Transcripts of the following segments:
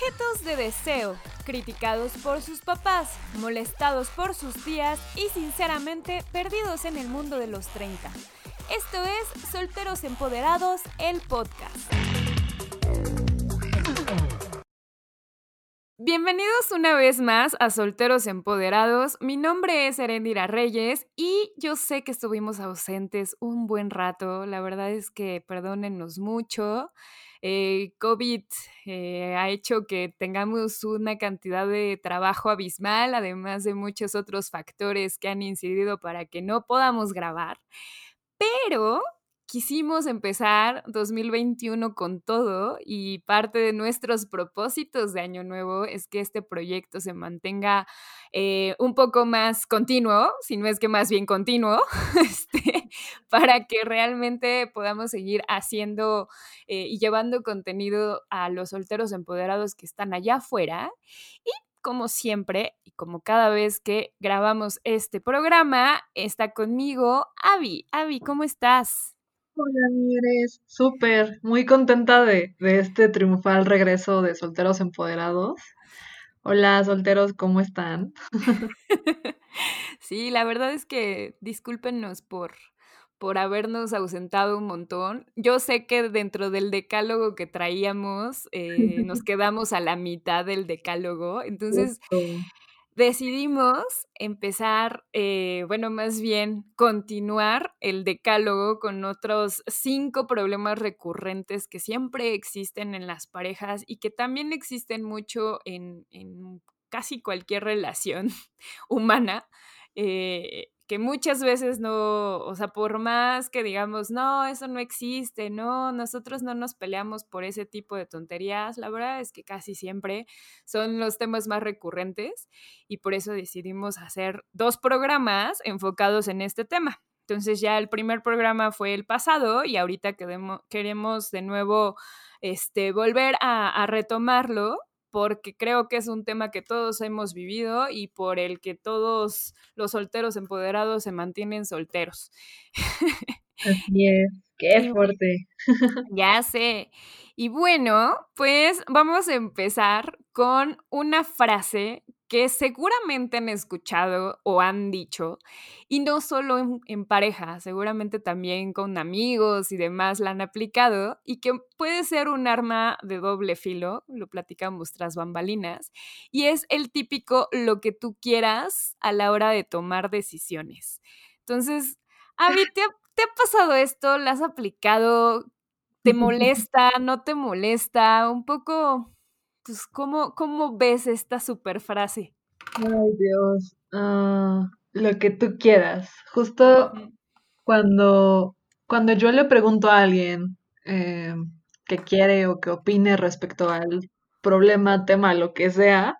Objetos de deseo, criticados por sus papás, molestados por sus tías y sinceramente perdidos en el mundo de los 30. Esto es Solteros Empoderados, el podcast. Bienvenidos una vez más a Solteros Empoderados. Mi nombre es Erendira Reyes y yo sé que estuvimos ausentes un buen rato. La verdad es que perdónennos mucho. Eh, COVID eh, ha hecho que tengamos una cantidad de trabajo abismal, además de muchos otros factores que han incidido para que no podamos grabar. Pero quisimos empezar 2021 con todo y parte de nuestros propósitos de Año Nuevo es que este proyecto se mantenga eh, un poco más continuo, si no es que más bien continuo, este, para que realmente podamos seguir haciendo eh, y llevando contenido a los solteros empoderados que están allá afuera. Y como siempre y como cada vez que grabamos este programa, está conmigo Avi. Avi, ¿cómo estás? Hola, Mieres. Súper, muy contenta de, de este triunfal regreso de Solteros Empoderados. Hola, solteros, ¿cómo están? Sí, la verdad es que discúlpenos por, por habernos ausentado un montón. Yo sé que dentro del decálogo que traíamos eh, nos quedamos a la mitad del decálogo, entonces decidimos empezar, eh, bueno, más bien continuar el decálogo con otros cinco problemas recurrentes que siempre existen en las parejas y que también existen mucho en, casi cualquier relación humana. Eh, que muchas veces no, o sea, por más que digamos, no, eso no existe, no, nosotros no nos peleamos por ese tipo de tonterías, la verdad es que casi siempre son los temas más recurrentes y por eso decidimos hacer dos programas enfocados en este tema. Entonces ya el primer programa fue el pasado y ahorita queremos de nuevo este, volver a, a retomarlo porque creo que es un tema que todos hemos vivido y por el que todos los solteros empoderados se mantienen solteros. Así es, qué fuerte. Ya sé. Y bueno, pues vamos a empezar con una frase que seguramente han escuchado o han dicho, y no solo en, pareja, seguramente también con amigos y demás la han aplicado, y que puede ser un arma de doble filo, lo platicamos tras bambalinas, y es el típico lo que tú quieras a la hora de tomar decisiones. Entonces, Avi, ¿te ha, ¿te ha pasado esto? ¿La has aplicado? ¿Te molesta? ¿No te molesta? Un poco pues, ¿cómo, cómo ves esta super frase? Ay, Dios. Ah, lo que tú quieras. Justo cuando, cuando yo le pregunto a alguien eh, qué quiere o qué opine respecto al problema, tema, lo que sea,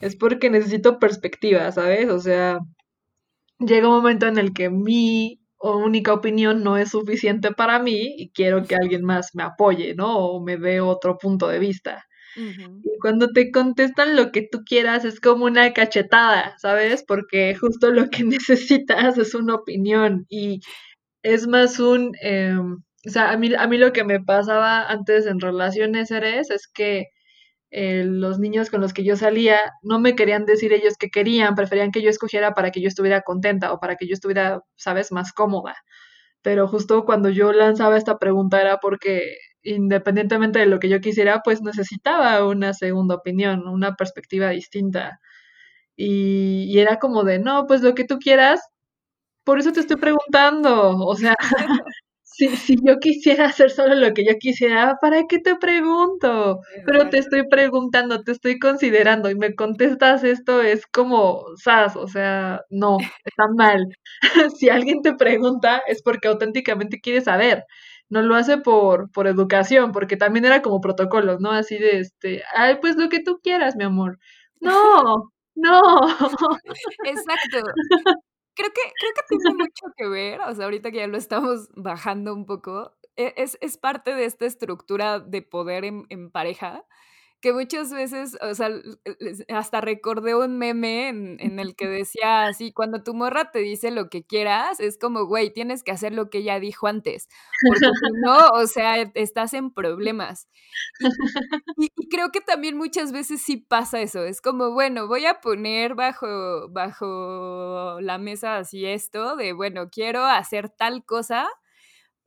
es porque necesito perspectiva, ¿sabes? O sea, llega un momento en el que mi única opinión no es suficiente para mí y quiero que alguien más me apoye, ¿no? O me dé otro punto de vista. Y cuando te contestan lo que tú quieras es como una cachetada, ¿sabes? Porque justo lo que necesitas es una opinión y es más un, em, o sea, a mí, a mí lo que me pasaba antes en relaciones eres es que eh, los niños con los que yo salía no me querían decir ellos que querían, preferían que yo escogiera para que yo estuviera contenta o para que yo estuviera, ¿sabes?, más cómoda. Pero justo cuando yo lanzaba esta pregunta era porque independientemente de lo que yo quisiera, pues necesitaba una segunda opinión, una perspectiva distinta. Y, era como de, no, pues lo que tú quieras, por eso te estoy preguntando. O sea, si, si yo quisiera hacer solo lo que yo quisiera, ¿para qué te pregunto? Pero te estoy preguntando, te estoy considerando y me contestas esto, es como, sas, o sea, no, está mal. si alguien te pregunta, es porque auténticamente quiere saber no lo hace por, por educación, porque también era como protocolo, ¿no? Así de este, ay, pues lo que tú quieras, mi amor. No, no. Exacto. Creo que, creo que tiene mucho que ver, o sea, ahorita que ya lo estamos bajando un poco, e, es, es parte de esta estructura de poder en, en pareja que muchas veces, o sea, hasta recordé un meme en, el que decía así, cuando tu morra te dice lo que quieras, es como, güey, tienes que hacer lo que ella dijo antes, porque si no, o sea, estás en problemas. Y, creo que también muchas veces sí pasa eso, es como, bueno, voy a poner bajo, bajo la mesa así esto de, bueno, quiero hacer tal cosa,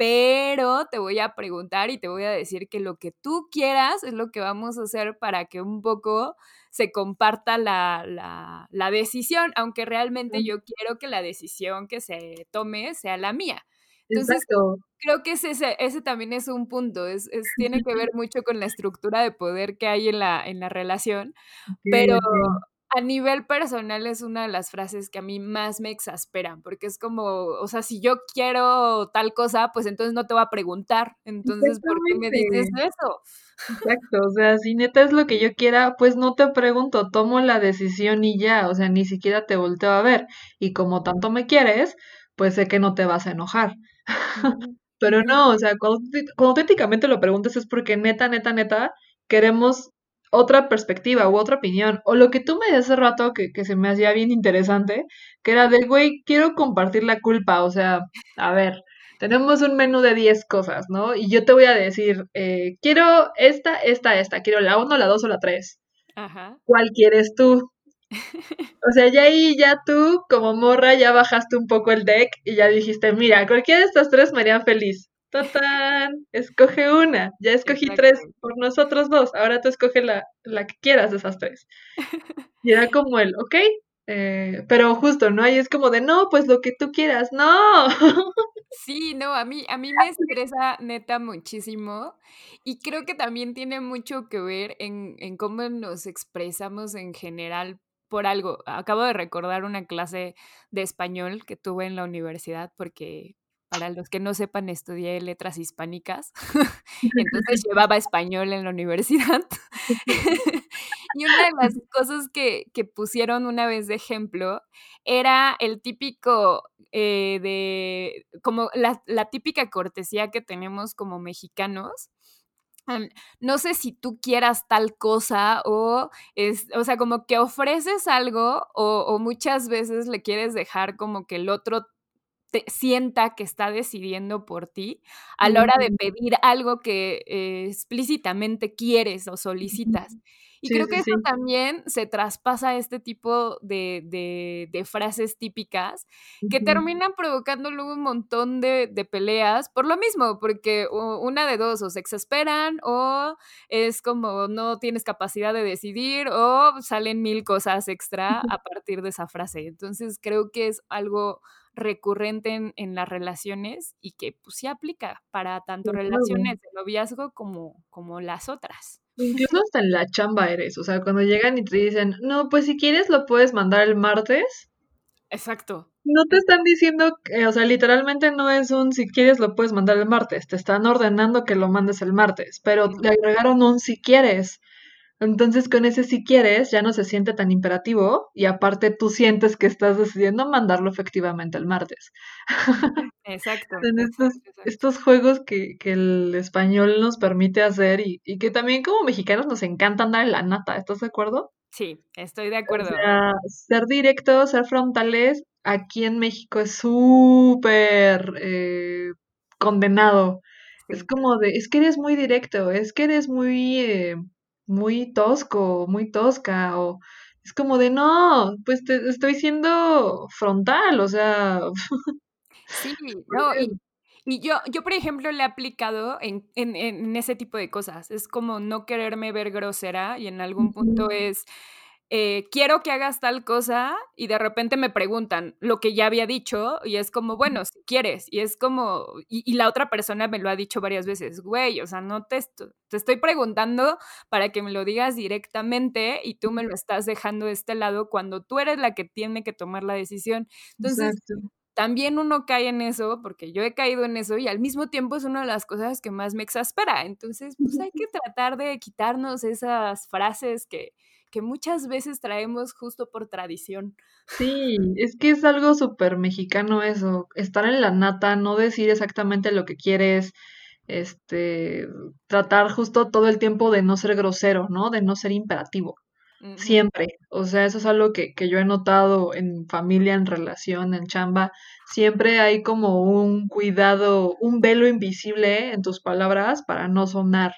pero te voy a preguntar y te voy a decir que lo que tú quieras es lo que vamos a hacer para que un poco se comparta la, decisión, aunque realmente yo quiero que la decisión que se tome sea la mía. Entonces, creo que ese, ese también es un punto, es, tiene que ver mucho con la estructura de poder que hay en la, en la relación, pero a nivel personal es una de las frases que a mí más me exasperan, porque es como, o sea, si yo quiero tal cosa, pues entonces no te voy a preguntar, entonces, ¿por qué me dices eso? Exacto, o sea, si neta es lo que yo quiera, pues no te pregunto, tomo la decisión y ya, o sea, ni siquiera te volteo a ver, y como tanto me quieres, pues sé que no te vas a enojar. Pero no, o sea, cuando, cuando éticamente lo preguntas es porque neta, neta, neta, queremos otra perspectiva u otra opinión. O lo que tú me decías hace rato que, que se me hacía bien interesante, que era de, güey, quiero compartir la culpa. O sea, a ver, tenemos un menú de 10 cosas, ¿no? Y yo te voy a decir, eh, quiero esta, esta, esta, quiero la 1, la 2 o la 3. Ajá. ¿Cuál quieres tú? O sea, ya ahí, ya tú, como morra, ya bajaste un poco el deck y ya dijiste, mira, cualquiera de estas tres me haría feliz. ¡Tatán! Escoge una. Ya escogí tres por nosotros dos. Ahora tú escoge la, la que quieras de esas tres. Y era como el, ok, eh, pero justo, ¿no? Ahí es como de, no, pues lo que tú quieras. ¡No! Sí, no, a mí, a mí me estresa neta muchísimo y creo que también tiene mucho que ver en, en cómo nos expresamos en general por algo. Acabo de recordar una clase de español que tuve en la universidad porque para los que no sepan, estudié letras hispánicas, entonces llevaba español en la universidad. y una de las cosas que, pusieron una vez de ejemplo era el típico eh, de, como la, la típica cortesía que tenemos como mexicanos, no sé si tú quieras tal cosa o es, o sea, como que ofreces algo o, o, muchas veces le quieres dejar como que el otro sienta que está decidiendo por ti a la hora de pedir algo que eh, explícitamente quieres o solicitas. Y creo que eso también se traspasa a este tipo de, frases típicas que terminan provocando luego un montón de, peleas por lo mismo, porque una de dos, o se exasperan o es como no tienes capacidad de decidir o salen mil cosas extra a partir de esa frase. Entonces creo que es algo recurrente en, las relaciones y que pues sí aplica para tanto relaciones de noviazgo como, como las otras. Incluso hasta en la chamba eres, o sea, cuando llegan y te dicen, no, pues si quieres lo puedes mandar el martes. Exacto. No te están diciendo, que, o sea, literalmente no es un si quieres lo puedes mandar el martes, te están ordenando que lo mandes el martes, pero le agregaron un si quieres. Entonces con ese si quieres ya no se siente tan imperativo y aparte tú sientes que estás decidiendo mandarlo efectivamente el martes. Exacto. estos, juegos que, el español nos permite hacer y, que también como mexicanos nos encanta andar en la nata, ¿estás de acuerdo? Sí, estoy de acuerdo. ser directos, ser frontales, aquí en México es súper eh, condenado. Es como de, es que eres muy directo, es que eres muy... Eh, muy tosco, muy tosca, o es como de, no, pues te estoy siendo frontal, o sea. Sí, no, y, y yo, yo, por ejemplo, le he aplicado en, en, en, ese tipo de cosas. Es como no quererme ver grosera y en algún punto es eh, quiero que hagas tal cosa y de repente me preguntan lo que ya había dicho y es como, bueno, si quieres, y es como, y, la otra persona me lo ha dicho varias veces, güey, o sea, no te, te estoy preguntando para que me lo digas directamente y tú me lo estás dejando de este lado cuando tú eres la que tiene que tomar la decisión. Entonces, también uno cae en eso, porque yo he caído en eso y al mismo tiempo es una de las cosas que más me exaspera. Entonces, pues hay que tratar de quitarnos esas frases que que muchas veces traemos justo por tradición. Sí, es que es algo súper mexicano eso, estar en la nata, no decir exactamente lo que quieres, este, tratar justo todo el tiempo de no ser grosero, ¿no? De no ser imperativo. Siempre. O sea, eso es algo que, que yo he notado en familia, en relación, en chamba. Siempre hay como un cuidado, un velo invisible en tus palabras para no sonar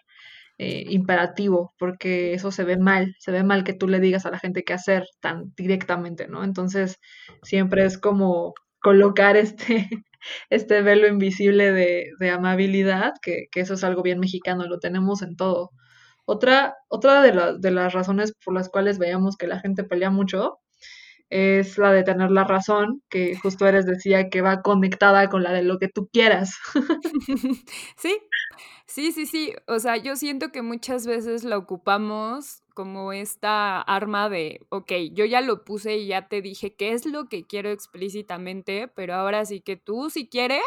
eh, imperativo, porque eso se ve mal, se ve mal que tú le digas a la gente qué hacer tan directamente, ¿no? Entonces, siempre es como colocar este, este velo invisible de, amabilidad, que, eso es algo bien mexicano, lo tenemos en todo. Otra, otra de, de las razones por las cuales veíamos que la gente pelea mucho es la de tener la razón, que justo eres decía que va conectada con la de lo que tú quieras. Sí, sí, sí, sí. O sea, yo siento que muchas veces la ocupamos como esta arma de, ok, yo ya lo puse y ya te dije qué es lo que quiero explícitamente, pero ahora sí que tú, si quieres,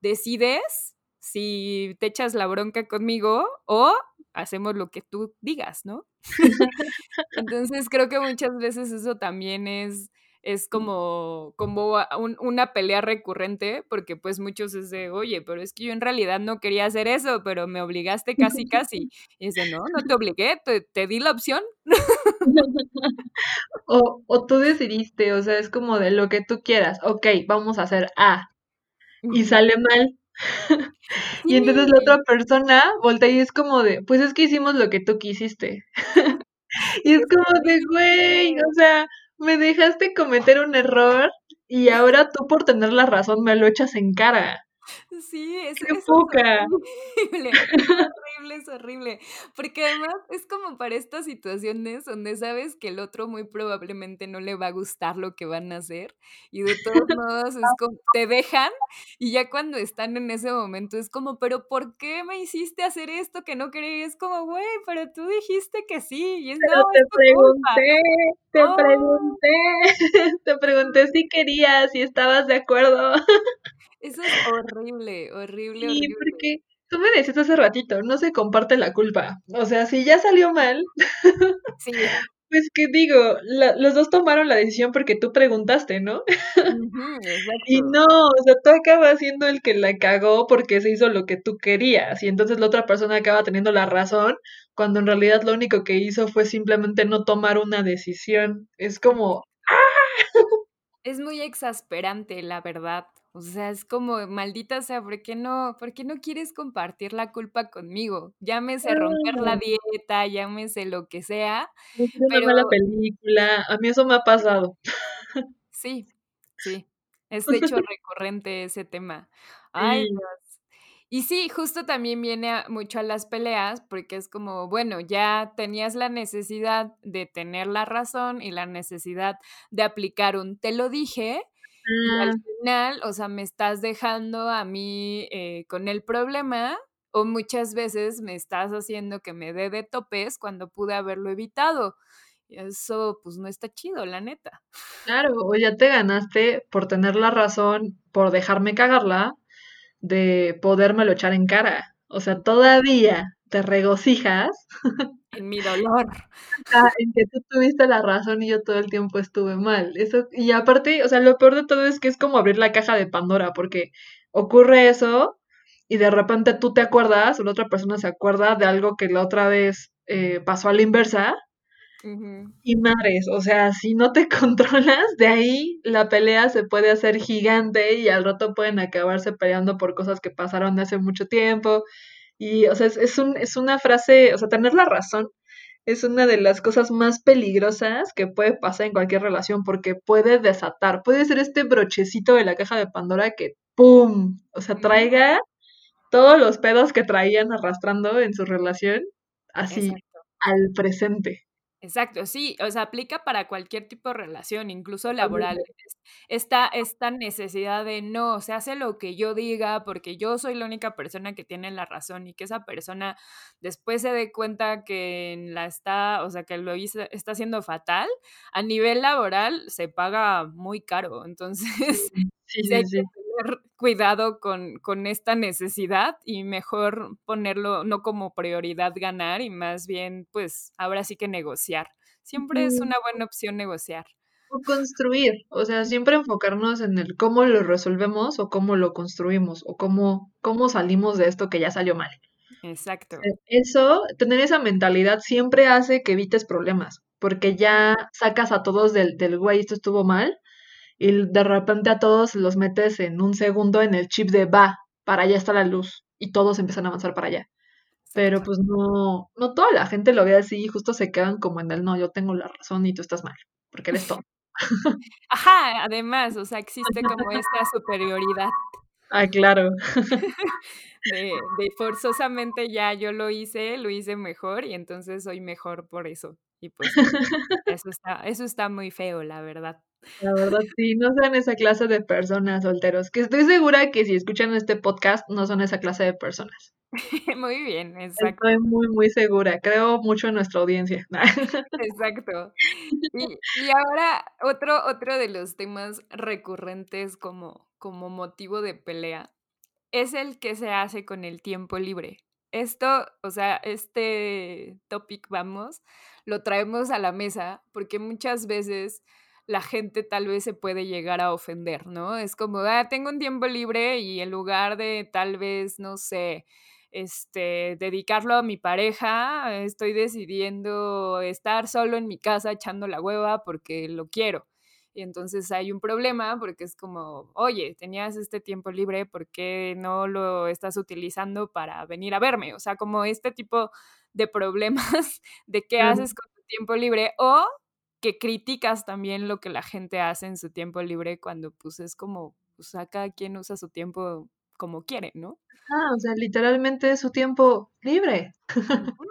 decides si te echas la bronca conmigo o hacemos lo que tú digas, ¿no? Entonces creo que muchas veces eso también es, es como, como una pelea recurrente, porque pues muchos es de, oye, pero es que yo en realidad no quería hacer eso, pero me obligaste casi, casi. Y dice, no, no te obligué, te, di la opción. o, o tú decidiste, o sea, es como de lo que tú quieras, ok, vamos a hacer A. Y sale mal, y entonces la otra persona voltea y es como de, pues es que hicimos lo que tú quisiste. y es como de, güey, o sea, me dejaste cometer un error y ahora tú por tener la razón me lo echas en cara. Sí, es, Qué poca. horrible, es horrible, es horrible. Porque además es como para estas situaciones donde sabes que el otro muy probablemente no le va a gustar lo que van a hacer y de todos modos es como, te dejan y ya cuando están en ese momento es como, pero ¿por qué me hiciste hacer esto que no quería? Es como, güey, pero tú dijiste que sí y es, pero te pregunté, te pregunté, te pregunté si querías, si estabas de acuerdo. Eso es horrible, horrible, sí, porque tú me decías hace ratito, no se comparte la culpa. O sea, si ya salió mal, sí. pues que digo, los dos tomaron la decisión porque tú preguntaste, ¿no? y no, o sea, tú acabas siendo el que la cagó porque se hizo lo que tú querías y entonces la otra persona acaba teniendo la razón cuando en realidad lo único que hizo fue simplemente no tomar una decisión. Es como, ¡ah! Es muy exasperante, la verdad. O sea, es como, maldita sea, ¿por qué no, por qué no quieres compartir la culpa conmigo? Llámese romper la dieta, llámese lo que sea. Una mala película. A mí eso me ha pasado. Sí, sí. Es de hecho recurrente ese tema. Ay, Dios. Y sí, justo también viene mucho a las peleas, porque es como, bueno, ya tenías la necesidad de tener la razón y la necesidad de aplicar un te lo dije, al Mm. final, o sea, me estás dejando a mí eh, con el problema o muchas veces me estás haciendo que me dé de topes cuando pude haberlo evitado. Y eso pues no está chido, la neta. Claro, o ya te ganaste por tener la razón, por dejarme cagarla, de podérmelo echar en cara. O sea, todavía te regocijas En mi dolor. Ah, en que tú tuviste la razón y yo todo el tiempo estuve mal. Eso, y aparte, o sea, lo peor de todo es que es como abrir la caja de Pandora, porque ocurre eso y de repente tú te acuerdas o la otra persona se acuerda de algo que la otra vez eh, pasó a la inversa. Y madres, o sea, si no te controlas, de ahí la pelea se puede hacer gigante y al rato pueden acabarse peleando por cosas que pasaron hace mucho tiempo. Y, o sea, es, es, un, es una frase, o sea, tener la razón es una de las cosas más peligrosas que puede pasar en cualquier relación porque puede desatar, puede ser este brochecito de la caja de Pandora que ¡pum! O sea, traiga todos los pedos que traían arrastrando en su relación así Exacto. al presente. Exacto, sí, o sea, aplica para cualquier tipo de relación, incluso laboral. Esta, esta necesidad de no, se hace lo que yo diga porque yo soy la única persona que tiene la razón y que esa persona después se dé cuenta que la está, o sea, que lo está haciendo fatal, a nivel laboral se paga muy caro. Entonces, sí, sí, sí cuidado con, con, esta necesidad y mejor ponerlo no como prioridad ganar y más bien, pues ahora sí que negociar. Siempre es una buena opción negociar. O construir, o sea, siempre enfocarnos en el cómo lo resolvemos o cómo lo construimos o cómo, cómo salimos de esto que ya salió mal. Exacto. Eso, tener esa mentalidad siempre hace que evites problemas, porque ya sacas a todos del, del güey, esto estuvo mal, y de repente a todos los metes en un segundo en el chip de va, para allá está la luz, y todos empiezan a avanzar para allá. Pero pues no, no toda la gente lo ve así y justo se quedan como en el no, yo tengo la razón y tú estás mal, porque eres tonto. Ajá, además, o sea, existe como esta superioridad. Ah, claro. de, de forzosamente ya yo lo hice, lo hice mejor y entonces soy mejor por eso. Y pues eso está, eso está muy feo, la verdad. La verdad, sí, no sean esa clase de personas solteros, que estoy segura que si escuchan este podcast no son esa clase de personas. muy bien, exacto. Estoy muy, muy segura, creo mucho en nuestra audiencia. exacto. Y, y, ahora otro, otro de los temas recurrentes como, como motivo de pelea es el que se hace con el tiempo libre. Esto, o sea, este topic, vamos, lo traemos a la mesa porque muchas veces la gente tal vez se puede llegar a ofender, ¿no? Es como, ah, tengo un tiempo libre y en lugar de tal vez, no sé, este, dedicarlo a mi pareja, estoy decidiendo estar solo en mi casa echando la hueva porque lo quiero. Y entonces hay un problema porque es como, oye, tenías este tiempo libre, ¿por qué no lo estás utilizando para venir a verme? O sea, como este tipo de problemas de qué haces con tu tiempo libre o que criticas también lo que la gente hace en su tiempo libre cuando pues es como, pues a cada quien usa su tiempo como quiere, ¿no? Ah, o sea, literalmente es su tiempo libre.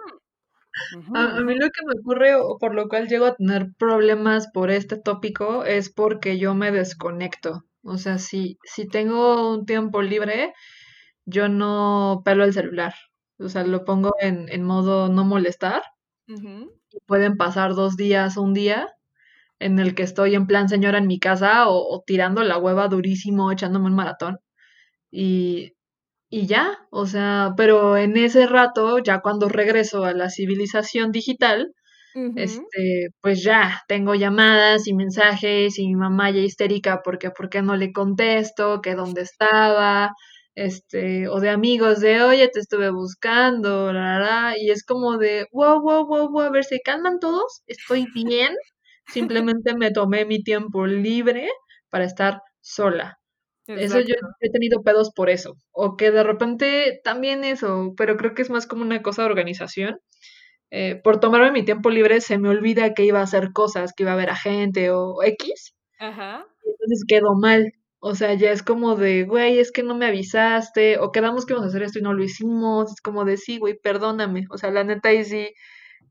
A, mí lo que me ocurre o por lo cual llego a tener problemas por este tópico es porque yo me desconecto. O sea, si, si tengo un tiempo libre, yo no pelo el celular. O sea, lo pongo en, en modo no molestar. y pueden pasar dos días o un día en el que estoy en plan señora en mi casa o, o tirando la hueva durísimo, echándome un maratón. Y y ya, o sea, pero en ese rato, ya cuando regreso a la civilización digital, este, pues ya tengo llamadas y mensajes y mi mamá ya histérica porque por qué no le contesto, que dónde estaba, este, o de amigos de, oye, te estuve buscando, la, la, y es como de, wow, wow, wow, wow, a ver, ¿se calman todos? ¿Estoy bien? Simplemente me tomé mi tiempo libre para estar sola. Eso yo he tenido pedos por eso. O que de repente también eso, pero creo que es más como una cosa de organización. Eh, por tomarme mi tiempo libre se me olvida que iba a hacer cosas, que iba a ver a gente o X. Ajá. entonces quedo mal. O sea, ya es como de, güey, es que no me avisaste, o quedamos que íbamos a hacer esto y no lo hicimos. Es como de, sí, güey, perdóname. O sea, la neta ahí sí,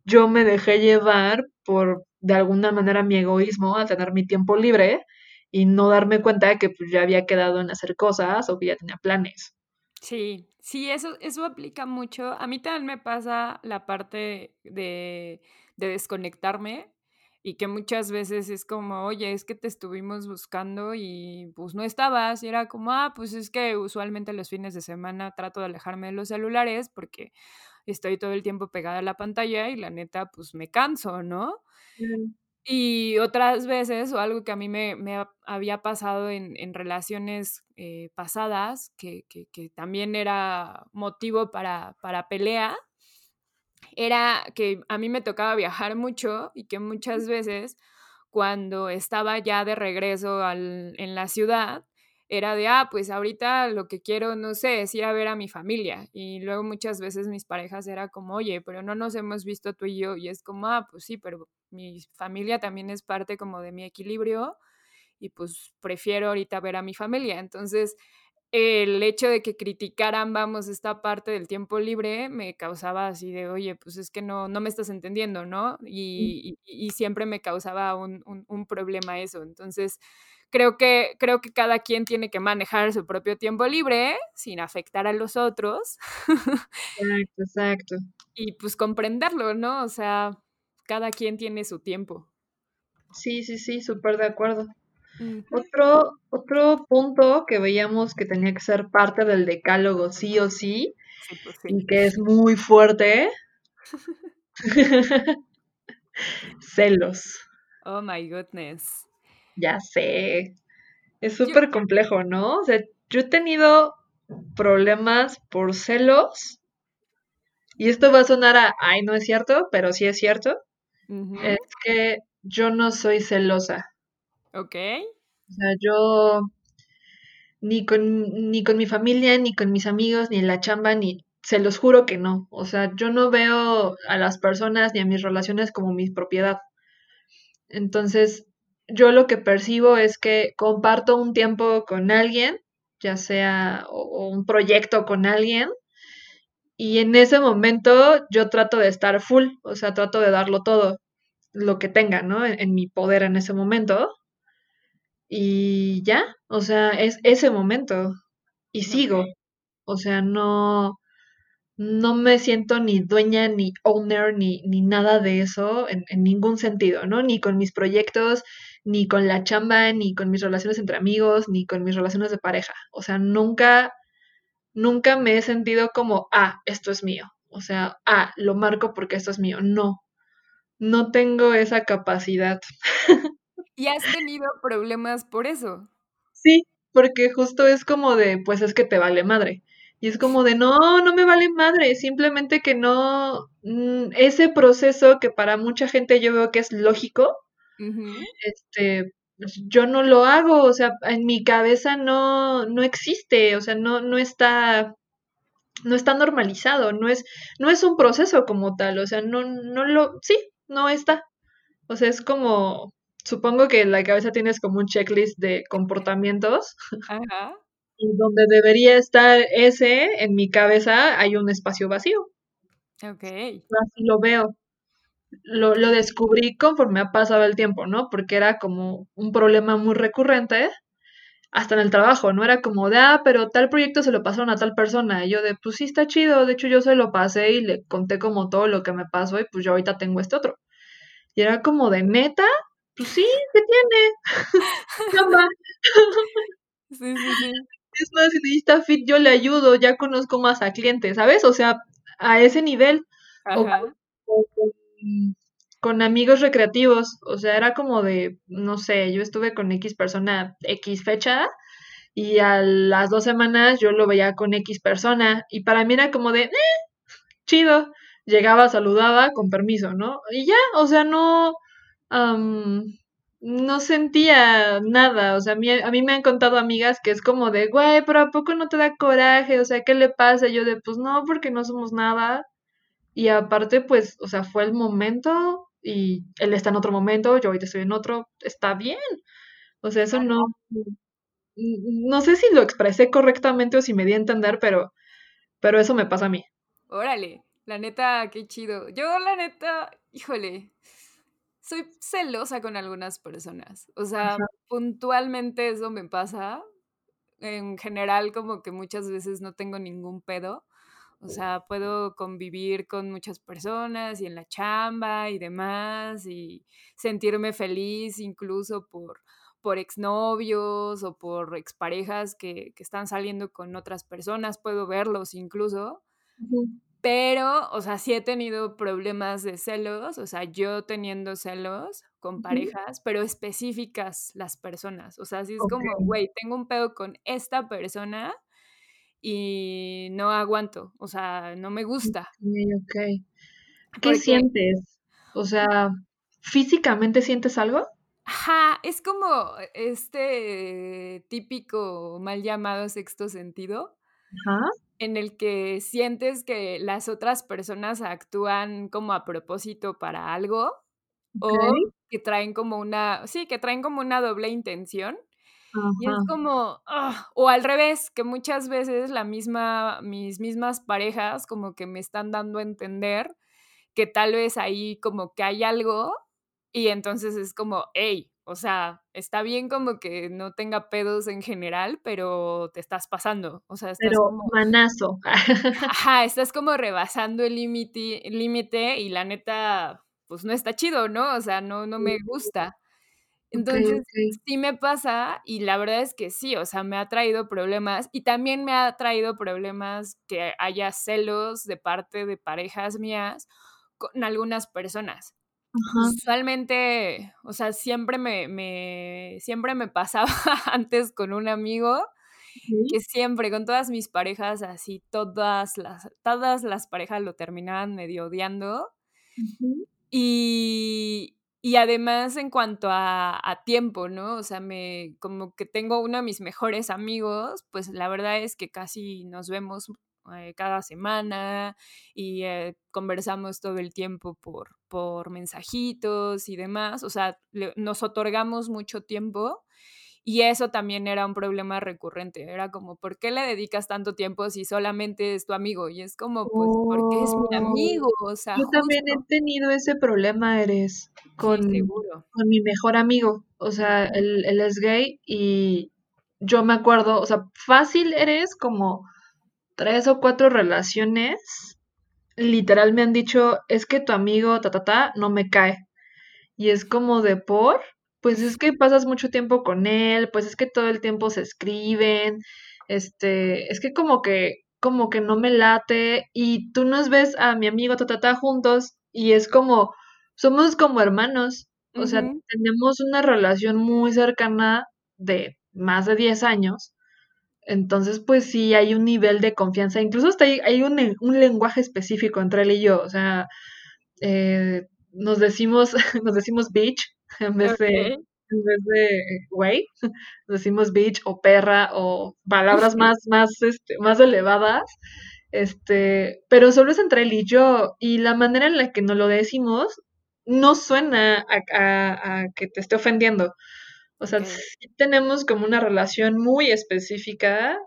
yo me dejé llevar por, de alguna manera, mi egoísmo al tener mi tiempo libre y no darme cuenta de que pues, ya había quedado en hacer cosas o que ya tenía planes. Sí, sí, eso, eso aplica mucho. A mí también me pasa la parte de, de desconectarme y que muchas veces es como, oye, es que te estuvimos buscando y pues no estabas. Y era como, ah, pues es que usualmente los fines de semana trato de alejarme de los celulares porque estoy todo el tiempo pegada a la pantalla y la neta, pues me canso, ¿no? Y otras veces, o algo que a mí me, había pasado en, relaciones eh, pasadas, que, también era motivo para, pelea, era que a mí me tocaba viajar mucho y que muchas veces cuando estaba ya de regreso en la ciudad, era de, ah, pues ahorita lo que quiero, no sé, es ir a ver a mi familia. Y luego muchas veces mis parejas era como, oye, pero no nos hemos visto tú y yo. Y es como, ah, pues sí, pero mi familia también es parte como de mi equilibrio y pues prefiero ahorita ver a mi familia. Entonces, el hecho de que criticaran, vamos, esta parte del tiempo libre me causaba así de, oye, pues es que no, no me estás entendiendo, ¿no? Y, y, siempre me causaba un, un, un problema eso. Entonces, creo que, creo que cada quien tiene que manejar su propio tiempo libre sin afectar a los otros. Exacto, exacto. Y pues comprenderlo, ¿no? O sea, cada quien tiene su tiempo. Sí, sí, sí, súper de acuerdo. Otro, otro punto que veíamos que tenía que ser parte del decálogo sí o sí, pues y que es muy fuerte, celos. Oh my goodness. Ya sé. Es súper complejo, ¿no? O sea, yo he tenido problemas por celos. Y esto va a sonar a, ay, no es cierto, pero sí es cierto. Es que yo no soy celosa. Ok. O sea, yo ni con, ni con mi familia, ni con mis amigos, ni en la chamba, ni se los juro que no. O sea, yo no veo a las personas ni a mis relaciones como mi propiedad. Entonces, yo lo que percibo es que comparto un tiempo con alguien, ya sea o, un proyecto con alguien, y en ese momento yo trato de estar full, o sea, trato de darlo todo, lo que tenga, ¿no? En, mi poder en ese momento. Y ya, o sea, es ese momento. Y sigo. O sea, no, no me siento ni dueña, ni owner, ni, ni nada de eso en, en, ningún sentido, ¿no? Ni con mis proyectos, ni con la chamba, ni con mis relaciones entre amigos, ni con mis relaciones de pareja. O sea, nunca, nunca me he sentido como, ah, esto es mío. O sea, ah, lo marco porque esto es mío. No, no tengo esa capacidad. ¿Y has tenido problemas por eso? Sí, porque justo es como de, pues es que te vale madre. Y es como de, no, no me vale madre, simplemente que no, mm, ese proceso que para mucha gente yo veo que es lógico, este, pues, yo no lo hago, o sea, en mi cabeza no, no existe, o sea, no, no está, no está normalizado, no es, no es un proceso como tal, o sea, no, no lo, sí, no está. O sea, es como, supongo que en la cabeza tienes como un checklist de comportamientos. Ajá. Y donde debería estar ese, en mi cabeza hay un espacio vacío. Ok. Así lo veo. Lo, lo descubrí conforme ha pasado el tiempo, ¿no? Porque era como un problema muy recurrente, hasta en el trabajo, ¿no? Era como de, ah, pero tal proyecto se lo pasaron a tal persona. Y yo de, pues sí, está chido. De hecho, yo se lo pasé y le conté como todo lo que me pasó y pues yo ahorita tengo este otro. Y era como de, neta, pues sí, ¿qué tiene? sí, sí, sí es más, si necesita fit, yo le ayudo, ya conozco más a clientes, ¿sabes? O sea, a ese nivel. O, con, amigos recreativos, o sea, era como de, no sé, yo estuve con X persona X fecha y a las dos semanas yo lo veía con X persona y para mí era como de, eh, chido. Llegaba, saludaba, con permiso, ¿no? Y ya, o sea, no no sentía nada, o sea, a mí, a mí me han contado amigas que es como de, güey, pero ¿a poco no te da coraje? O sea, ¿qué le pasa? yo de, pues no, porque no somos nada. Y aparte, pues, o sea, fue el momento y él está en otro momento, yo ahorita estoy en otro, está bien. O sea, eso no, no sé si lo expresé correctamente o si me di a entender, pero, pero eso me pasa a mí. Órale, la neta, qué chido. Yo, la neta, híjole, soy celosa con algunas personas. O sea, puntualmente eso me pasa. En general, como que muchas veces no tengo ningún pedo. O sea, puedo convivir con muchas personas y en la chamba y demás y sentirme feliz incluso por, por exnovios o por exparejas que, que están saliendo con otras personas. Puedo verlos incluso. Pero, o sea, sí he tenido problemas de celos, o sea, yo teniendo celos con parejas, pero específicas las personas. O sea, sí es como, güey, tengo un pedo con esta persona y no aguanto, o sea, no me gusta. Ok, ¿Qué sientes? O sea, ¿físicamente sientes algo? Ajá, es como este típico mal llamado sexto sentido. Ajá en el que sientes que las otras personas actúan como a propósito para algo o que traen como una, sí, que traen como una doble intención. Y es como, ah, o al revés, que muchas veces la misma, mis mismas parejas como que me están dando a entender que tal vez ahí como que hay algo y entonces es como, hey, o sea, está bien como que no tenga pedos en general, pero te estás pasando. O sea, estás pero manazo. Ajá, estás como rebasando el límite y la neta, pues no está chido, ¿no? O sea, no, no me gusta. Entonces, sí me pasa y la verdad es que sí, o sea, me ha traído problemas y también me ha traído problemas que haya celos de parte de parejas mías con algunas personas. Usualmente, o sea, siempre me, me, siempre me pasaba antes con un amigo que siempre, con todas mis parejas, así, todas las, todas las parejas lo terminaban medio odiando. Y, y además en cuanto a, a, tiempo, ¿no? O sea, me, como que tengo uno de mis mejores amigos, pues la verdad es que casi nos vemos eh, cada semana y eh, conversamos todo el tiempo por, por mensajitos y demás. O sea, nos otorgamos mucho tiempo y eso también era un problema recurrente. Era como, ¿por qué le dedicas tanto tiempo si solamente es tu amigo? Y es como, pues, porque es mi Oh. amigo. O sea, Yo también he justo. tenido ese problema, Eres, Sí, con, seguro. con mi mejor amigo. O sea, él, él es gay y yo me acuerdo, o sea, fácil eres como tres o cuatro relaciones. Literal me han dicho, es que tu amigo, ta, ta, ta, no me cae. Y es como de por, pues es que pasas mucho tiempo con él, pues es que todo el tiempo se escriben, este, es que como que, como que no me late, y tú nos ves a mi amigo Tatata juntos, y es como, somos como hermanos, o sea, tenemos una relación muy cercana de más de 10 años, entonces pues sí hay un nivel de confianza, incluso hasta hay, hay un, un lenguaje específico entre él y yo, o sea, eh, nos decimos, nos decimos bitch en vez de, en vez de güey, nos decimos bitch o perra o palabras más, más, este, más elevadas, este, pero solo es entre él y yo, y la manera en la que nos lo decimos no suena a, a- a que te esté ofendiendo. O sea, Ok. sí tenemos como una relación muy específica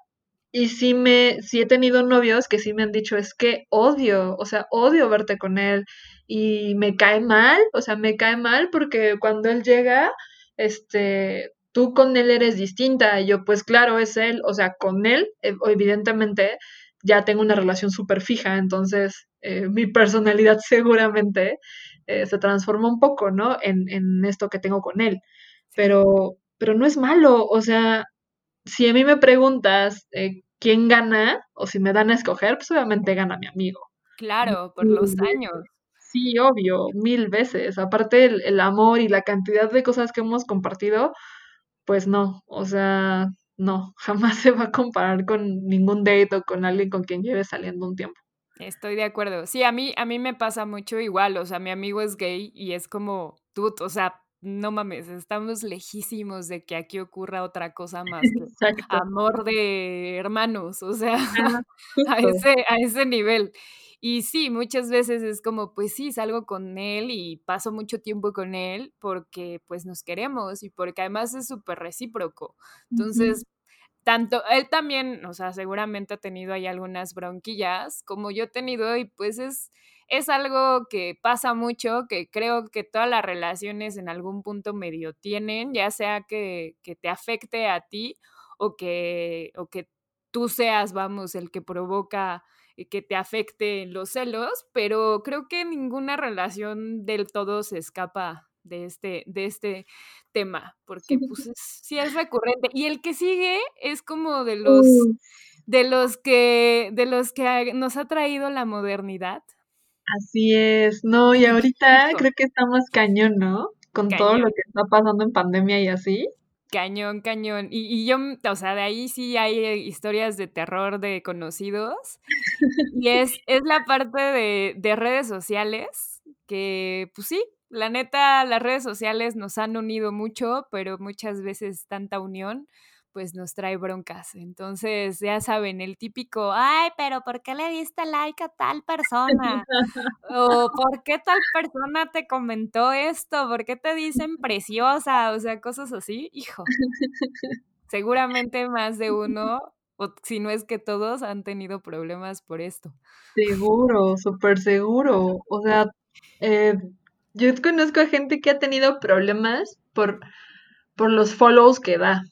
y sí me, sí he tenido novios que sí me han dicho, es que odio, o sea, odio verte con él y me cae mal, o sea, me cae mal porque cuando él llega, este, tú con él eres distinta, y yo pues claro, es él, o sea, con él, eh, evidentemente, ya tengo una relación súper fija, entonces eh, mi personalidad seguramente eh, se transforma un poco, ¿no? En, en esto que tengo con él. Pero, pero no es malo, o sea, si a mí me preguntas eh, quién gana o si me dan a escoger, pues obviamente gana mi amigo. Claro, por los años. Sí, obvio, mil veces. Aparte el, el amor y la cantidad de cosas que hemos compartido, pues no, o sea, no, jamás se va a comparar con ningún date o con alguien con quien lleve saliendo un tiempo. Estoy de acuerdo. Sí, a mí a mí me pasa mucho igual, o sea, mi amigo es gay y es como, tú, o sea, no mames, estamos lejísimos de que aquí ocurra otra cosa más que amor de hermanos, o sea, Ah, a ese a ese nivel. Y sí, muchas veces es como, pues sí, salgo con él y paso mucho tiempo con él porque, pues, nos queremos y porque además es súper recíproco. Entonces, tanto él también, o sea, seguramente ha tenido ahí algunas bronquillas, como yo he tenido, y pues es es algo que pasa mucho, que creo que todas las relaciones en algún punto medio tienen, ya sea que que te afecte a ti o que o que tú seas, vamos, el que provoca, eh, que te afecte los celos, pero creo que ninguna relación del todo se escapa de este de este tema, porque, pues, es sí es recurrente. Y el que sigue es como de los de los que de los que nos ha traído la modernidad. así es. No, y ahorita creo que está más cañón, ¿no? Con todo lo que está pasando en pandemia y así. cañón, cañón. Y y yo, o sea, de ahí sí hay historias de terror de conocidos, y es es la parte de de redes sociales que, pues sí, la neta, las redes sociales nos han unido mucho, pero muchas veces tanta unión, pues, nos trae broncas. Entonces, ya saben, el típico: "Ay, pero, ¿por qué le diste like a tal persona?". O, ¿por qué tal persona te comentó esto? ¿Por qué te dicen preciosa? O sea, cosas así. Hijo, seguramente más de uno, o si no es que todos, han tenido problemas por esto. Seguro, súper seguro. O sea, eh, yo conozco a gente que ha tenido problemas por, por los follows que da.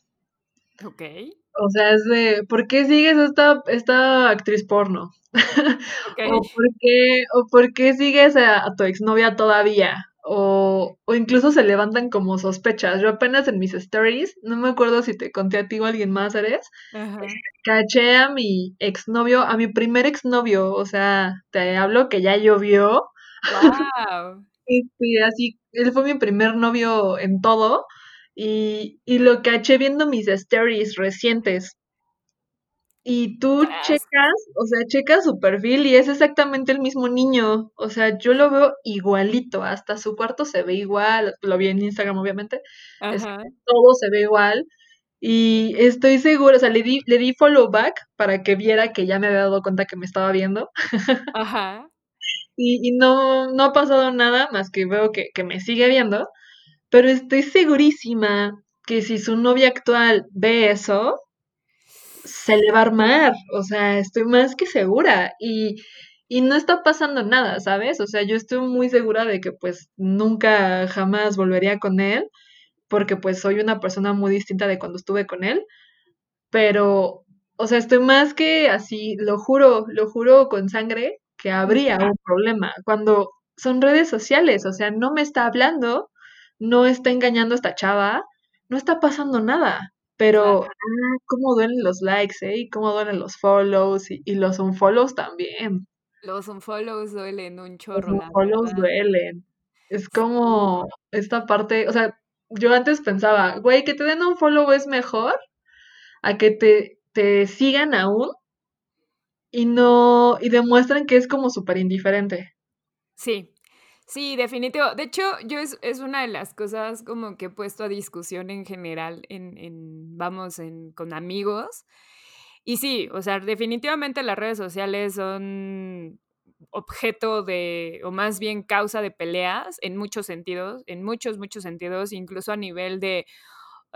Okey, O sea, es de, ¿por qué sigues a esta, esta actriz porno? okey. O ¿por qué, o por qué sigues a, a tu exnovia todavía? O, o incluso se levantan como sospechas. Yo apenas en mis stories, no me acuerdo si te conté a ti o a alguien más, ¿eres? Ajá. Caché a mi exnovio, a mi primer exnovio, o sea, te hablo que ya llovió, Guau. Este, así, él fue mi primer novio en todo y, y lo caché viendo mis stories recientes. Y tú checas, o sea, checas su perfil y es exactamente el mismo niño. O sea, yo lo veo igualito, hasta su cuarto se ve igual, lo vi en Instagram obviamente, todo se ve igual. Y estoy segura, o sea, le di, le di follow back para que viera que ya me había dado cuenta que me estaba viendo. ajá, Y, no, no ha pasado nada más que veo que, que me sigue viendo. Pero estoy segurísima que si su novia actual ve eso, se le va a armar, o sea, estoy más que segura y, y no está pasando nada, ¿sabes? O sea, yo estoy muy segura de que pues nunca jamás volvería con él, porque pues soy una persona muy distinta de cuando estuve con él, pero, o sea, estoy más que así, lo juro, lo juro con sangre, que habría un problema cuando son redes sociales, o sea, no me está hablando, no está engañando a esta chava, no está pasando nada. Pero, ah, cómo duelen los likes, ¿eh? Y cómo duelen los follows y, y los unfollows también. Los unfollows duelen un Los chorro, la unfollows duelen. Es como esta parte, o sea, yo antes pensaba, güey, que te den un follow es mejor a que te, te sigan aún y no, y demuestran que es como súper indiferente. Sí, sí, definitivo. De hecho, yo es, es una de las cosas como que he puesto a discusión en general en, en vamos, en, con amigos. Y sí, o sea, definitivamente las redes sociales son objeto de, o más bien causa de peleas en muchos sentidos, en muchos, muchos sentidos, incluso a nivel de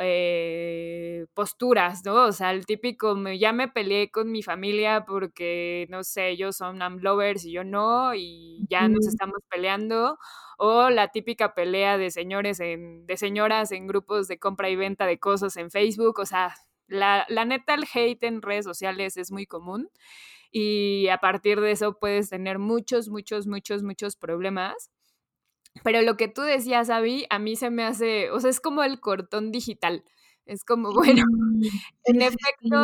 eh, posturas, ¿no? O sea, el típico, me, ya me peleé con mi familia porque, no sé, ellos son lovers y yo no, y ya nos estamos peleando, o la típica pelea de señores en, de señoras en grupos de compra y venta de cosas en Facebook, o sea, la, la neta, el hate en redes sociales es muy común y a partir de eso puedes tener muchos, muchos, muchos, muchos problemas. Pero lo que tú decías, Abby, a mí se me hace, o sea, es como el cortón digital. Es como, bueno, Sí, en efecto,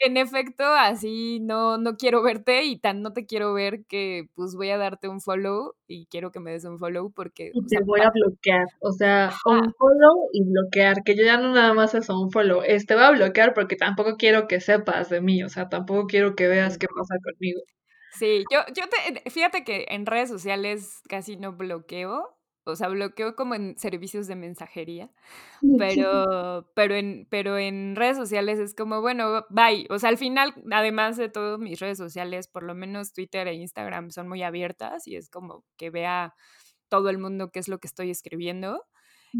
en efecto, así no no quiero verte y tan no te quiero ver que, pues, voy a darte un follow y quiero que me des un follow porque, Y o te sea, voy a bloquear, o sea, ajá, unfollow y bloquear, que yo ya no nada más es unfollow, es te voy a bloquear porque tampoco quiero que sepas de mí, o sea, tampoco quiero que veas qué pasa conmigo. Sí, yo yo te fíjate que en redes sociales casi no bloqueo, o sea, bloqueo como en servicios de mensajería. Pero pero en pero en redes sociales es como, bueno, bye. O sea, al final, además de todo, mis redes sociales, por lo menos Twitter e Instagram, son muy abiertas y es como que vea todo el mundo qué es lo que estoy escribiendo,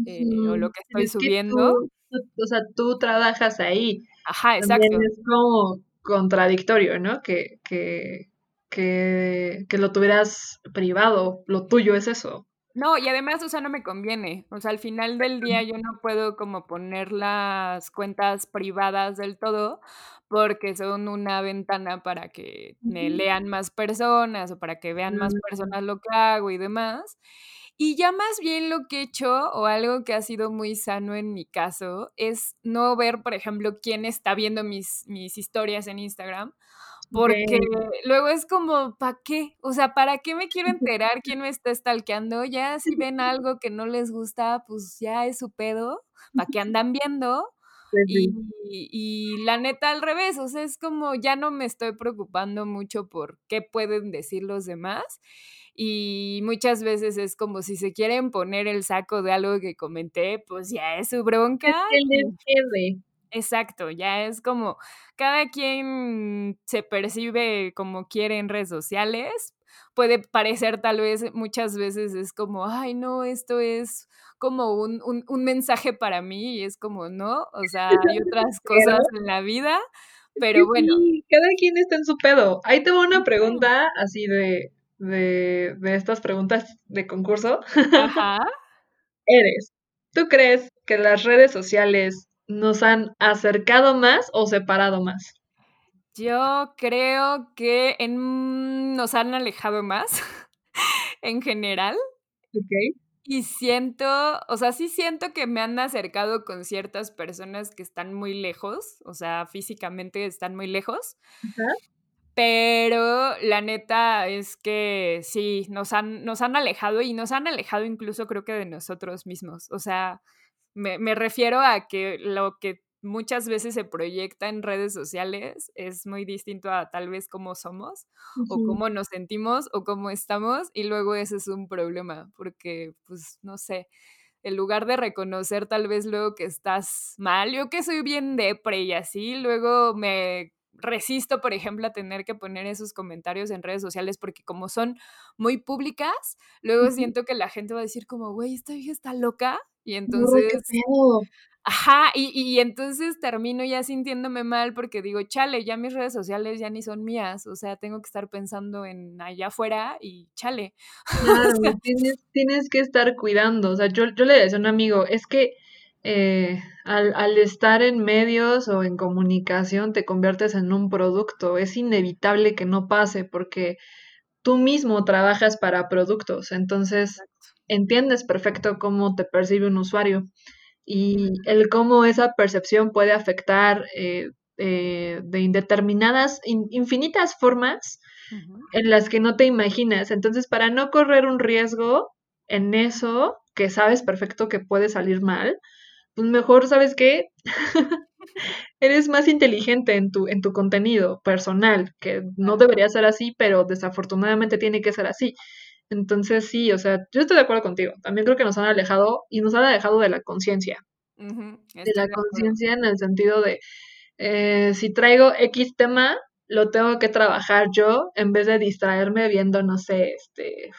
eh, o lo que estoy es subiendo. tú, o sea, tú trabajas ahí, Ajá, también exacto. es como contradictorio, ¿no? Que, que, que, que lo tuvieras privado, lo tuyo es eso. No, y además, o sea, no me conviene. O sea, al final del día yo no puedo como poner las cuentas privadas del todo, porque son una ventana para que me lean más personas o para que vean más personas lo que hago y demás. Y ya más bien lo que he hecho, o algo que ha sido muy sano en mi caso, es no ver, por ejemplo, quién está viendo mis mis historias en Instagram, porque luego es como, ¿para qué? O sea, ¿para qué me quiero enterar quién me está stalkeando? Ya si ven algo que no les gusta, pues ya es su pedo, ¿para qué andan viendo? Pues Y la neta al revés, o sea, es como ya no me estoy preocupando mucho por qué pueden decir los demás, y muchas veces es como si se quieren poner el saco de algo que comenté, pues ya es su bronca que les quede. Exacto, ya es como cada quien se percibe como quiere en redes sociales. Puede parecer tal vez muchas veces es como, ay, no, esto es como un, un, un mensaje para mí y es como, no, o sea, hay otras cosas en la vida, pero bueno. sí, cada quien está en su pedo. Ahí te va una pregunta así de de de estas preguntas de concurso. Ajá. Eres, ¿tú crees que las redes sociales nos han acercado más o separado más? Yo creo que en, nos han alejado más en general. Okey, Y siento, o sea, sí siento que me han acercado con ciertas personas que están muy lejos, o sea, físicamente están muy lejos. Pero la neta es que sí, nos han, nos han alejado y nos han alejado incluso creo que de nosotros mismos. O sea, me, me refiero a que lo que muchas veces se proyecta en redes sociales es muy distinto a tal vez cómo somos o cómo nos sentimos o cómo estamos y luego ese es un problema porque pues no sé, en lugar de reconocer tal vez luego que estás mal, yo que soy bien depre y así, luego me resisto, por ejemplo, a tener que poner esos comentarios en redes sociales porque como son muy públicas, luego siento que la gente va a decir como, güey, esta hija está loca y entonces... Ajá, y, y, entonces termino ya sintiéndome mal porque digo, chale, ya mis redes sociales ya ni son mías, o sea, tengo que estar pensando en allá afuera y chale. Claro, tienes, tienes, que estar cuidando, o sea, yo, yo le decía a un amigo, es que eh, al, al, estar en medios o en comunicación te conviertes en un producto, es inevitable que no pase porque tú mismo trabajas para productos, entonces entiendes perfecto cómo te percibe un usuario y el cómo esa percepción puede afectar eh, eh, de indeterminadas, infinitas formas en las que no te imaginas. Entonces, para no correr un riesgo en eso, que sabes perfecto que puede salir mal, pues mejor, ¿sabes qué? Eres más inteligente en tu, en tu contenido personal, que no debería ser así, pero desafortunadamente tiene que ser así. Entonces sí, o sea, yo estoy de acuerdo contigo. También creo que nos han alejado y nos han alejado de la conciencia. de la conciencia en el sentido de, eh, si traigo X tema, lo tengo que trabajar yo en vez de distraerme viendo, no sé, este,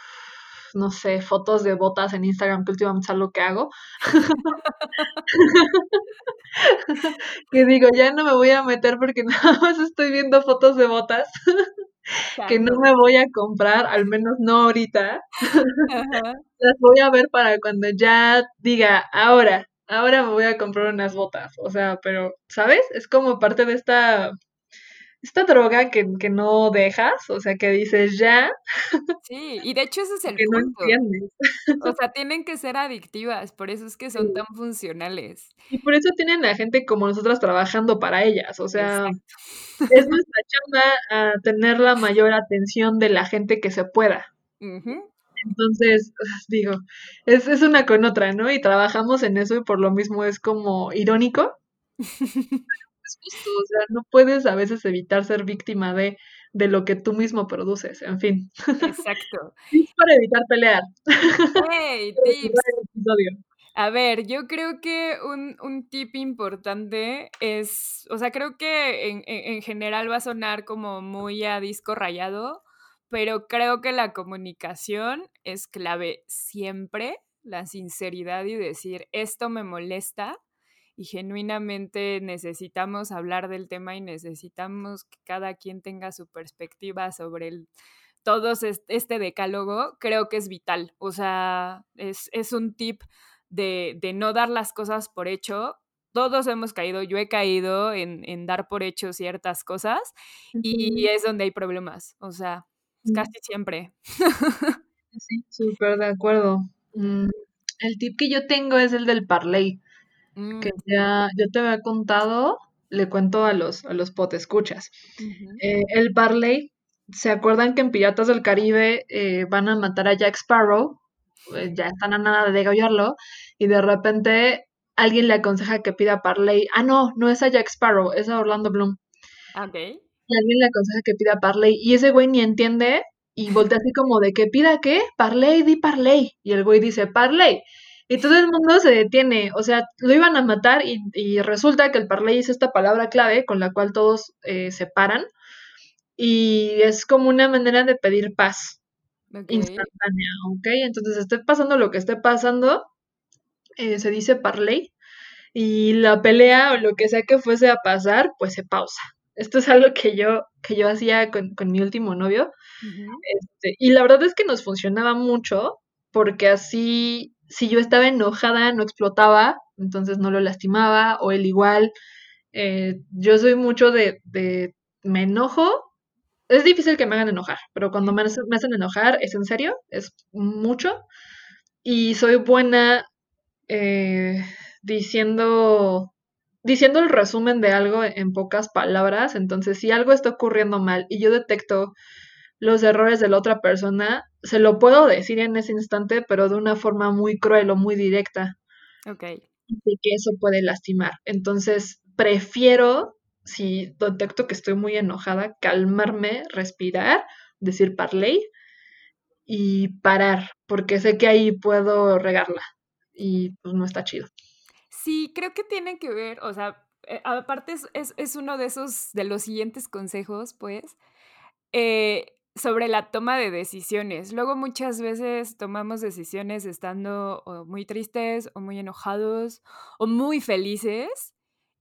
no sé, fotos de botas en Instagram, que últimamente es lo que hago. que digo, ya no me voy a meter porque nada más estoy viendo fotos de botas que no me voy a comprar, al menos no ahorita. Las voy a ver para cuando ya diga, ahora, ahora me voy a comprar unas botas. O sea, pero, ¿sabes? Es como parte de esta, esta droga que, que no dejas, o sea, que dices ya. Sí, y de hecho ese es el que punto. No entiendes. O sea, tienen que ser adictivas, por eso es que son tan funcionales. Y por eso tienen a gente como nosotras trabajando para ellas, o sea, es nuestra chamba a tener la mayor atención de la gente que se pueda. Entonces, digo, es, es una con otra, ¿no? Y trabajamos en eso y por lo mismo es como irónico. es justo, o sea, no puedes a veces evitar ser víctima de, de lo que tú mismo produces, en fin. Exacto. Es para evitar pelear. Hey, tips. A ver, yo creo que un, un, tip importante es, o sea, creo que en, en, general va a sonar como muy a disco rayado, pero creo que la comunicación es clave siempre, la sinceridad y decir, esto me molesta y genuinamente necesitamos hablar del tema y necesitamos que cada quien tenga su perspectiva sobre el, todo este decálogo, creo que es vital. O sea, es, es un tip de, no dar las cosas por hecho. Todos hemos caído, yo he caído en, dar por hecho ciertas cosas y es donde hay problemas, o sea, mm. casi siempre. Sí, súper de acuerdo. Mm, el tip que yo tengo es el del parlay, que mm. ya yo te había contado, le cuento a los, a los potescuchas. Eh, el parlay, ¿se acuerdan que en Piratas del Caribe eh, van a matar a Jack Sparrow? Eh, ya están a nada de degollarlo, y de repente alguien le aconseja que pida Parley. Ah, no, no es a Jack Sparrow, es a Orlando Bloom. Ok. Y alguien le aconseja que pida Parley, y ese güey ni entiende, y voltea así como de que pida qué, Parley, di Parley. Y el güey dice, Parley. Y todo el mundo se detiene, o sea, lo iban a matar y, resulta que el Parley es esta palabra clave con la cual todos eh, se paran y es como una manera de pedir paz instantánea, ¿ok? Entonces, esté pasando lo que esté pasando, eh, se dice parley, y la pelea o lo que sea que fuese a pasar, pues se pausa. Esto es algo que yo, que yo hacía con, mi último novio, este, y la verdad es que nos funcionaba mucho, porque así, si yo estaba enojada, no explotaba, entonces no lo lastimaba, o él igual. Eh, yo soy mucho de, de me enojo, es difícil que me hagan enojar, pero cuando me, hacen enojar es en serio, es mucho. Y soy buena eh, diciendo diciendo el resumen de algo en pocas palabras, entonces si algo está ocurriendo mal y yo detecto los errores de la otra persona, se lo puedo decir en ese instante, pero de una forma muy cruel o muy directa. Ok. De que eso puede lastimar. Entonces, prefiero, si detecto que estoy muy enojada, calmarme, respirar, decir parley y parar, porque sé que ahí puedo regarla y pues no está chido. Sí, creo que tiene que ver, o sea, eh, aparte es, es, uno de esos, de los siguientes consejos, pues, eh, sobre la toma de decisiones. Luego muchas veces tomamos decisiones estando muy tristes o muy enojados o muy felices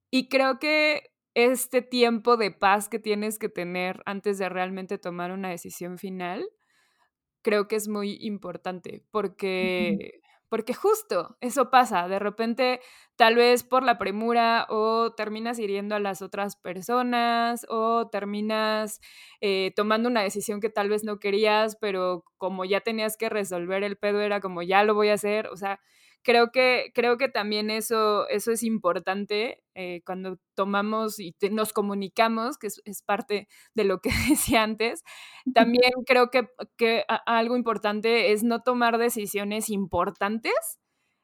y creo que este tiempo de paz que tienes que tener antes de realmente tomar una decisión final, creo que es muy importante porque porque justo eso pasa, de repente tal vez por la premura o terminas hiriendo a las otras personas o terminas eh, tomando una decisión que tal vez no querías, pero como ya tenías que resolver el pedo era como ya lo voy a hacer, o sea, creo que, creo que también eso, eso es importante eh, cuando tomamos y nos comunicamos, que es, parte de lo que decía antes. También creo que, que algo importante es no tomar decisiones importantes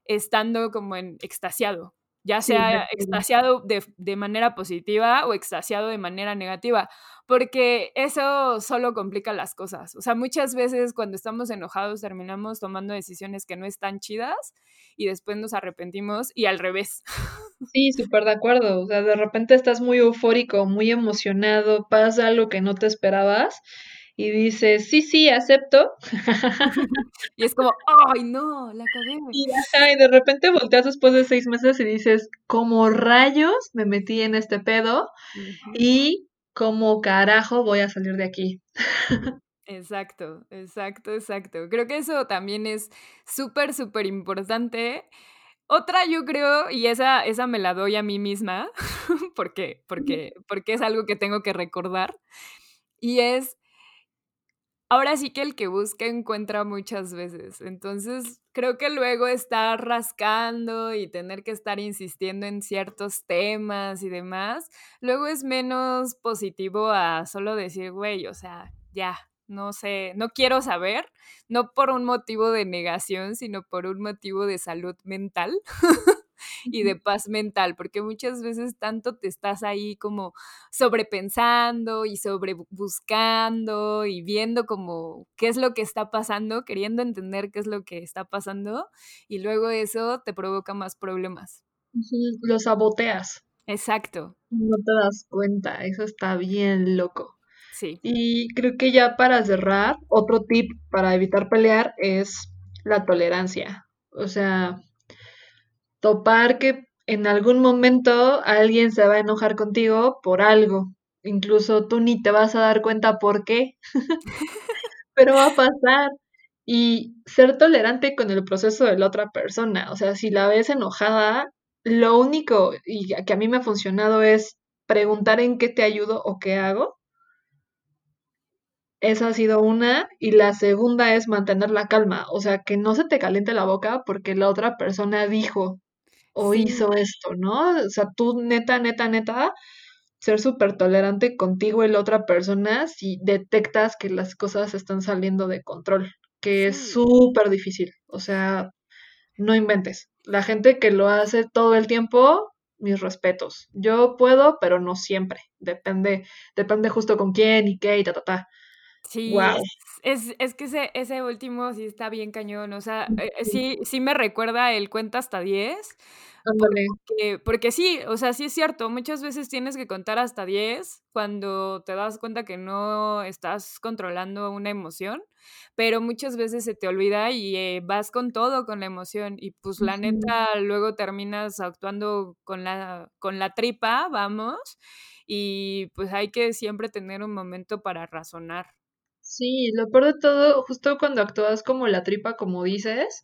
estando como en extasiado ya sea extasiado de, de, manera positiva o extasiado de manera negativa, porque eso solo complica las cosas. O sea, muchas veces cuando estamos enojados terminamos tomando decisiones que no están chidas y después nos arrepentimos y al revés. Sí, súper de acuerdo. O sea, de repente estás muy eufórico, muy emocionado, pasa algo que no te esperabas y dices, sí, sí, acepto. y es como, ay, no, la cagué. Y, y de repente volteas después de seis meses y dices, como rayos me metí en este pedo y como carajo voy a salir de aquí. Exacto, exacto, exacto. Creo que eso también es súper, súper importante. Otra yo creo, y esa, esa me la doy a mí misma, porque, porque, porque es algo que tengo que recordar, y es ahora sí que el que busca encuentra muchas veces. Entonces, creo que luego estar rascando y tener que estar insistiendo en ciertos temas y demás, luego es menos positivo a solo decir, güey, o sea, ya, no sé, no quiero saber, no por un motivo de negación, sino por un motivo de salud mental. y de paz mental, porque muchas veces tanto te estás ahí como sobrepensando y sobrebuscando y viendo como qué es lo que está pasando, queriendo entender qué es lo que está pasando y luego eso te provoca más problemas. Lo saboteas. Exacto. No te das cuenta, eso está bien loco. Sí. Y creo que ya para cerrar, otro tip para evitar pelear es la tolerancia. O sea, topar que en algún momento alguien se va a enojar contigo por algo. Incluso tú ni te vas a dar cuenta por qué, pero va a pasar. Y ser tolerante con el proceso de la otra persona. O sea, si la ves enojada, lo único y que a mí me ha funcionado es preguntar en qué te ayudo o qué hago. Esa ha sido una. Y la segunda es mantener la calma. O sea, que no se te caliente la boca porque la otra persona dijo o hizo esto, ¿no? O sea, tú neta, neta, neta, ser súper tolerante contigo y la otra persona si detectas que las cosas están saliendo de control, que es súper difícil. O sea, no inventes. La gente que lo hace todo el tiempo, mis respetos. Yo puedo, pero no siempre. Depende, depende justo con quién y qué y ta, ta, ta. Sí, es, es, que ese, ese último sí está bien cañón, o sea, eh, sí, sí me recuerda el cuenta hasta 10, porque, porque sí, o sea, sí es cierto, muchas veces tienes que contar hasta 10 cuando te das cuenta que no estás controlando una emoción, pero muchas veces se te olvida y eh, vas con todo, con la emoción, y pues la neta luego terminas actuando con la, con la tripa, vamos, y pues hay que siempre tener un momento para razonar. Sí, lo peor de todo, justo cuando actúas como la tripa, como dices,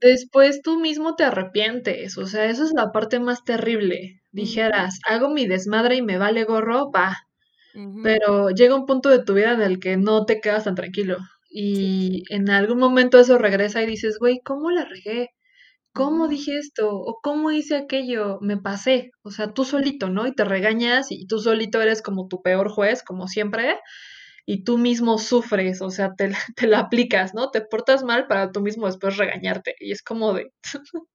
después tú mismo te arrepientes, o sea, eso es la parte más terrible. Dijeras, hago mi desmadre y me vale gorro, va, pero llega un punto de tu vida en el que no te quedas tan tranquilo y en algún momento eso regresa y dices, güey, ¿cómo la regué? ¿cómo dije esto? ¿O cómo hice aquello? Me pasé. O sea, tú solito, ¿no? Y te regañas y tú solito eres como tu peor juez, como siempre, y tú mismo sufres, o sea, te, te la aplicas, ¿no? Te portas mal para tú mismo después regañarte. Y es como de,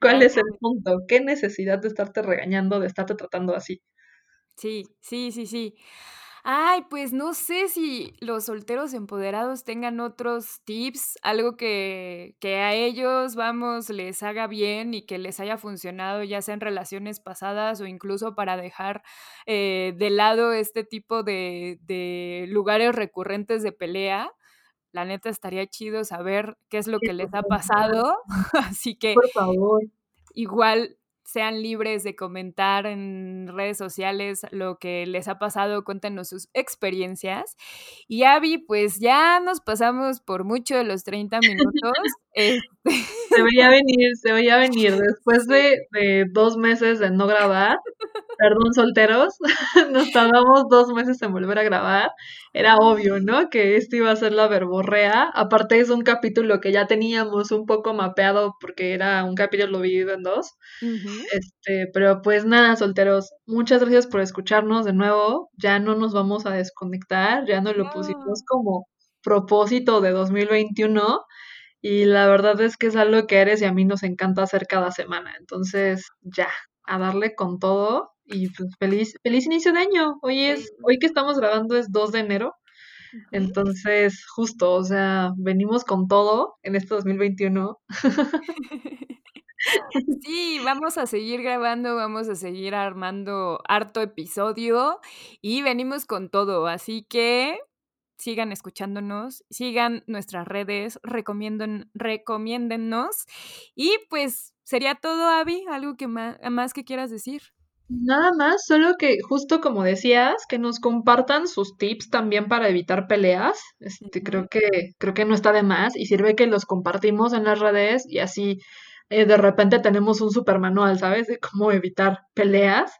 ¿cuál es el punto? ¿Qué necesidad de estarte regañando, de estarte tratando así? Sí, sí, sí, sí. Ay, pues no sé si los solteros empoderados tengan otros tips, algo que, que a ellos, vamos, les haga bien y que les haya funcionado, ya sea en relaciones pasadas o incluso para dejar eh, de lado este tipo de, de lugares recurrentes de pelea. La neta estaría chido saber qué es lo que les ha pasado. Así que, Por favor. igual sean libres de comentar en redes sociales lo que les ha pasado, cuéntenos sus experiencias. Y Abby, pues ya nos pasamos por mucho de los 30 minutos. este... Se veía venir, se veía venir. Después de, de dos meses de no grabar, perdón, solteros, nos tardamos dos meses en volver a grabar. Era obvio, ¿no? Que este iba a ser la verborrea. Aparte es un capítulo que ya teníamos un poco mapeado porque era un capítulo dividido en dos. Uh -huh. Este, pero pues nada, solteros, muchas gracias por escucharnos de nuevo. Ya no nos vamos a desconectar, ya no lo pusimos como propósito de 2021 y la verdad es que es algo que Eres y a mí nos encanta hacer cada semana. Entonces, ya, a darle con todo y pues feliz, feliz inicio de año. Hoy es, hoy que estamos grabando es 2 de enero. Entonces, justo, o sea, venimos con todo en este 2021. Sí, vamos a seguir grabando, vamos a seguir armando harto episodio y venimos con todo, así que sigan escuchándonos, sigan nuestras redes, recomienden, recomiéndennos y pues sería todo, Abby, algo que más, más que quieras decir. Nada más, solo que justo como decías, que nos compartan sus tips también para evitar peleas. Este, creo que, creo que no está de más y sirve que los compartimos en las redes y así eh, de repente tenemos un super manual, ¿sabes? De cómo evitar peleas.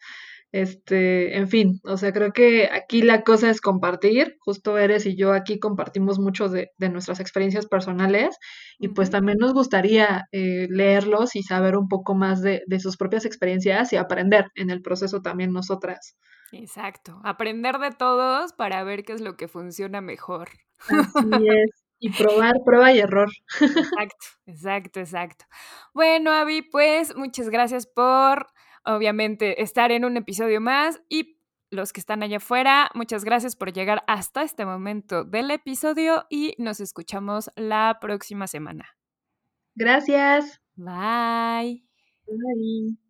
Este, en fin, o sea, creo que aquí la cosa es compartir. Justo Eres y yo aquí compartimos mucho de, de nuestras experiencias personales y pues también nos gustaría eh, leerlos y saber un poco más de, de sus propias experiencias y aprender en el proceso también nosotras. Exacto, aprender de todos para ver qué es lo que funciona mejor. Así es. Y probar, prueba y error. Exacto, exacto, exacto. Bueno, Abby, pues muchas gracias por, obviamente, estar en un episodio más y los que están allá afuera, muchas gracias por llegar hasta este momento del episodio y nos escuchamos la próxima semana. Gracias. Bye. Bye.